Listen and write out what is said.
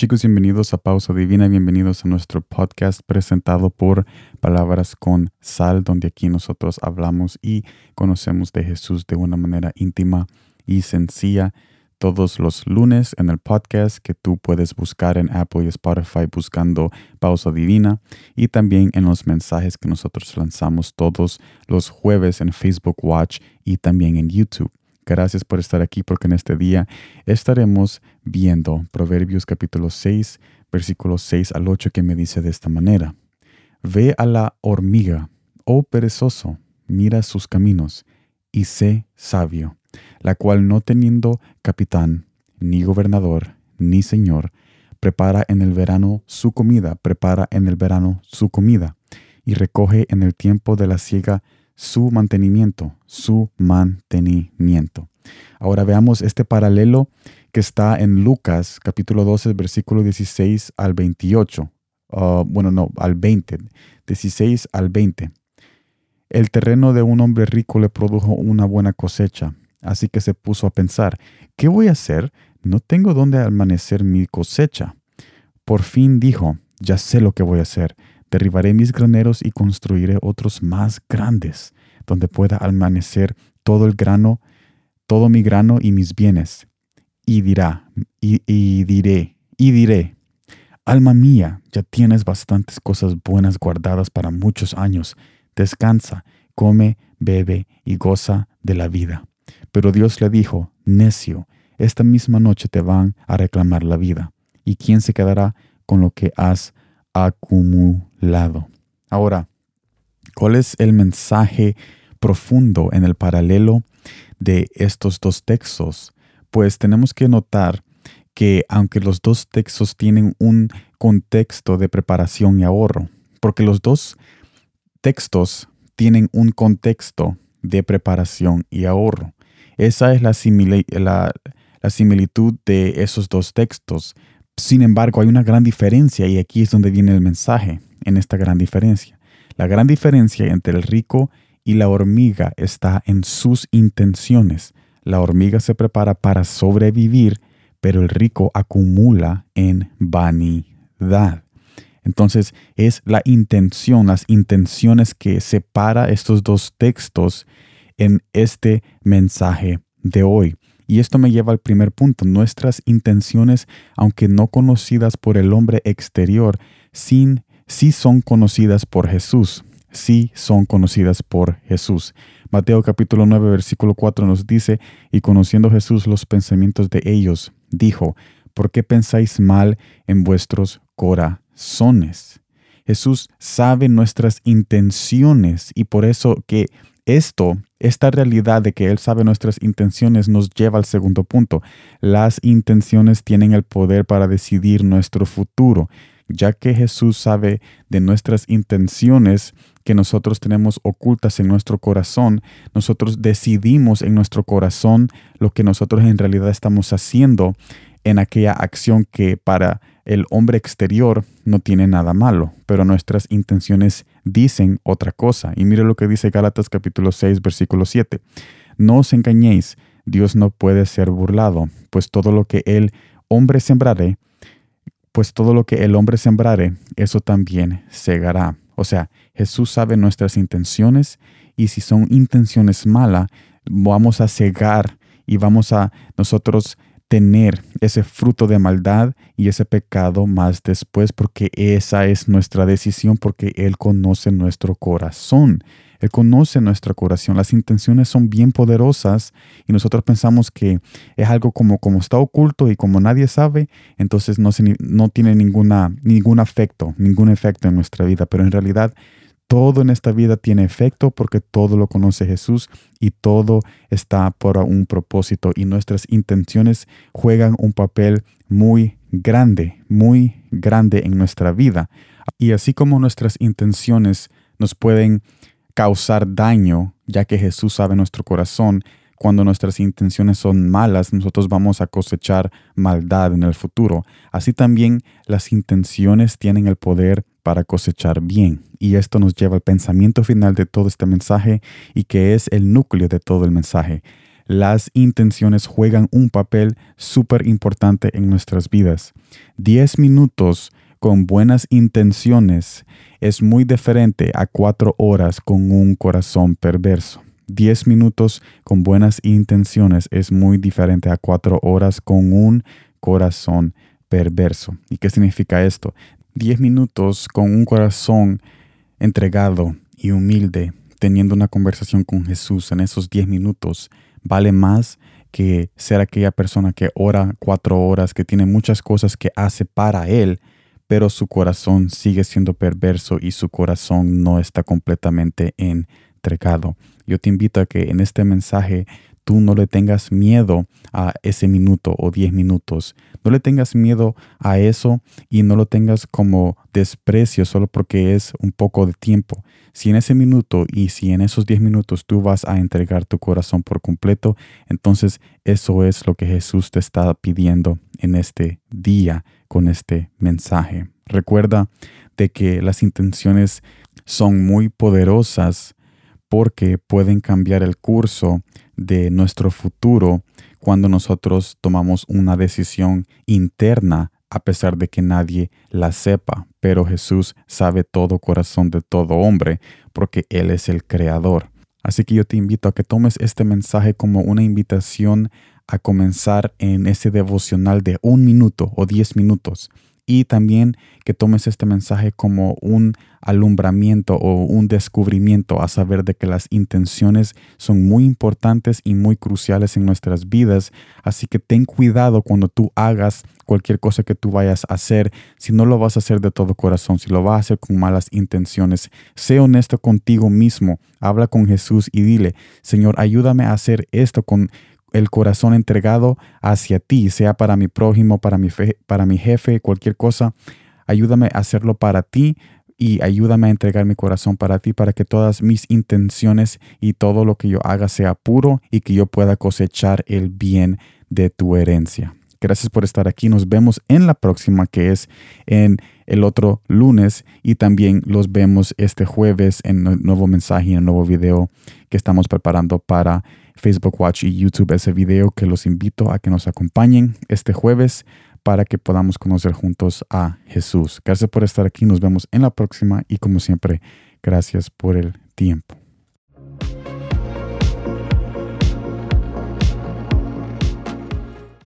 Chicos, bienvenidos a Pausa Divina, bienvenidos a nuestro podcast presentado por Palabras con Sal, donde aquí nosotros hablamos y conocemos de Jesús de una manera íntima y sencilla todos los lunes en el podcast que tú puedes buscar en Apple y Spotify buscando Pausa Divina y también en los mensajes que nosotros lanzamos todos los jueves en Facebook Watch y también en YouTube. Gracias por estar aquí porque en este día estaremos viendo Proverbios capítulo 6, versículos 6 al 8 que me dice de esta manera. Ve a la hormiga, oh perezoso, mira sus caminos y sé sabio la cual no teniendo capitán, ni gobernador, ni señor, prepara en el verano su comida, prepara en el verano su comida, y recoge en el tiempo de la siega su mantenimiento, su mantenimiento. Ahora veamos este paralelo que está en Lucas capítulo 12, versículo 16 al 28. Ah, bueno, no, al 20, 16 al 20. El terreno de un hombre rico le produjo una buena cosecha Así que se puso a pensar, ¿qué voy a hacer? No tengo dónde amanecer mi cosecha. Por fin dijo, ya sé lo que voy a hacer. Derribaré mis graneros y construiré otros más grandes, donde pueda amanecer todo el grano, todo mi grano y mis bienes. Y dirá, y, y diré, y diré, Alma mía, ya tienes bastantes cosas buenas guardadas para muchos años. Descansa, come, bebe y goza de la vida. Pero Dios le dijo, necio, esta misma noche te van a reclamar la vida. ¿Y quién se quedará con lo que has acumulado? Ahora, ¿cuál es el mensaje profundo en el paralelo de estos dos textos? Pues tenemos que notar que aunque los dos textos tienen un contexto de preparación y ahorro, porque los dos textos tienen un contexto de preparación y ahorro. Esa es la, similitud de esos dos textos. Sin embargo, hay una gran diferencia y aquí es donde viene el mensaje, en esta gran diferencia. La gran diferencia entre el rico y la hormiga está en sus intenciones. La hormiga se prepara para sobrevivir, pero el rico acumula en vanidad. Entonces es la intención, las intenciones que separa estos dos textos en este mensaje de hoy. Y esto me lleva al primer punto. Nuestras intenciones, aunque no conocidas por el hombre exterior, sin, sí son conocidas por Jesús. Sí son conocidas por Jesús. Mateo capítulo 9 versículo 4 nos dice, y conociendo Jesús los pensamientos de ellos, dijo, ¿por qué pensáis mal en vuestros corazones? Jesús sabe nuestras intenciones y por eso que esto, esta realidad de que Él sabe nuestras intenciones nos lleva al segundo punto. Las intenciones tienen el poder para decidir nuestro futuro. Ya que Jesús sabe de nuestras intenciones que nosotros tenemos ocultas en nuestro corazón, nosotros decidimos en nuestro corazón lo que nosotros en realidad estamos haciendo en aquella acción que para el hombre exterior no tiene nada malo, pero nuestras intenciones dicen otra cosa. Y mire lo que dice Gálatas capítulo 6, versículo 7. No os engañéis, Dios no puede ser burlado, pues todo lo que el hombre sembrare, pues todo lo que el hombre sembrare, eso también segará. O sea, Jesús sabe nuestras intenciones y si son intenciones malas, vamos a cegar y vamos a nosotros tener ese fruto de maldad y ese pecado más después, porque esa es nuestra decisión, porque Él conoce nuestro corazón. Él conoce nuestro corazón. Las intenciones son bien poderosas y nosotros pensamos que es algo como, como está oculto y como nadie sabe, entonces no, se, no tiene ninguna, ningún afecto, ningún efecto en nuestra vida. Pero en realidad todo en esta vida tiene efecto porque todo lo conoce Jesús y todo está por un propósito y nuestras intenciones juegan un papel muy grande, muy grande en nuestra vida. Y así como nuestras intenciones nos pueden causar daño, ya que Jesús sabe nuestro corazón, cuando nuestras intenciones son malas, nosotros vamos a cosechar maldad en el futuro. Así también las intenciones tienen el poder para cosechar bien. Y esto nos lleva al pensamiento final de todo este mensaje y que es el núcleo de todo el mensaje. las intenciones juegan un papel súper importante en nuestras vidas. Diez minutos con buenas intenciones es muy diferente a cuatro horas con un corazón perverso. Diez minutos con buenas intenciones es muy diferente a cuatro horas con un corazón perverso. ¿Y qué significa esto? Diez minutos con un corazón entregado y humilde, teniendo una conversación con Jesús en esos diez minutos, vale más que ser aquella persona que ora cuatro horas, que tiene muchas cosas que hace para Él, pero su corazón sigue siendo perverso y su corazón no está completamente entregado. Yo te invito a que en este mensaje tú no le tengas miedo a ese minuto o diez minutos. No le tengas miedo a eso y no lo tengas como desprecio solo porque es un poco de tiempo. Si en ese minuto y si en esos diez minutos tú vas a entregar tu corazón por completo, entonces eso es lo que Jesús te está pidiendo en este día con este mensaje. Recuerda de que las intenciones son muy poderosas porque pueden cambiar el curso de nuestro futuro cuando nosotros tomamos una decisión interna a pesar de que nadie la sepa. Pero Jesús sabe todo corazón de todo hombre porque Él es el creador. Así que yo te invito a que tomes este mensaje como una invitación a comenzar en ese devocional de un minuto o diez minutos y también que tomes este mensaje como un alumbramiento o un descubrimiento a saber de que las intenciones son muy importantes y muy cruciales en nuestras vidas. Así que ten cuidado cuando tú hagas cualquier cosa que tú vayas a hacer, si no lo vas a hacer de todo corazón, si lo vas a hacer con malas intenciones. Sé honesto contigo mismo, habla con Jesús y dile, Señor, ayúdame a hacer esto con el corazón entregado hacia ti, sea para mi prójimo, para mi, para mi jefe, cualquier cosa. Ayúdame a hacerlo para ti y ayúdame a entregar mi corazón para ti, para que todas mis intenciones y todo lo que yo haga sea puro y que yo pueda cosechar el bien de tu herencia. Gracias por estar aquí. Nos vemos en la próxima, que es en el otro lunes. Y también los vemos este jueves en el nuevo mensaje, en el nuevo video que estamos preparando para Facebook Watch y YouTube ese video que los invito a que nos acompañen este jueves para que podamos conocer juntos a Jesús. Gracias por estar aquí, nos vemos en la próxima y como siempre, gracias por el tiempo.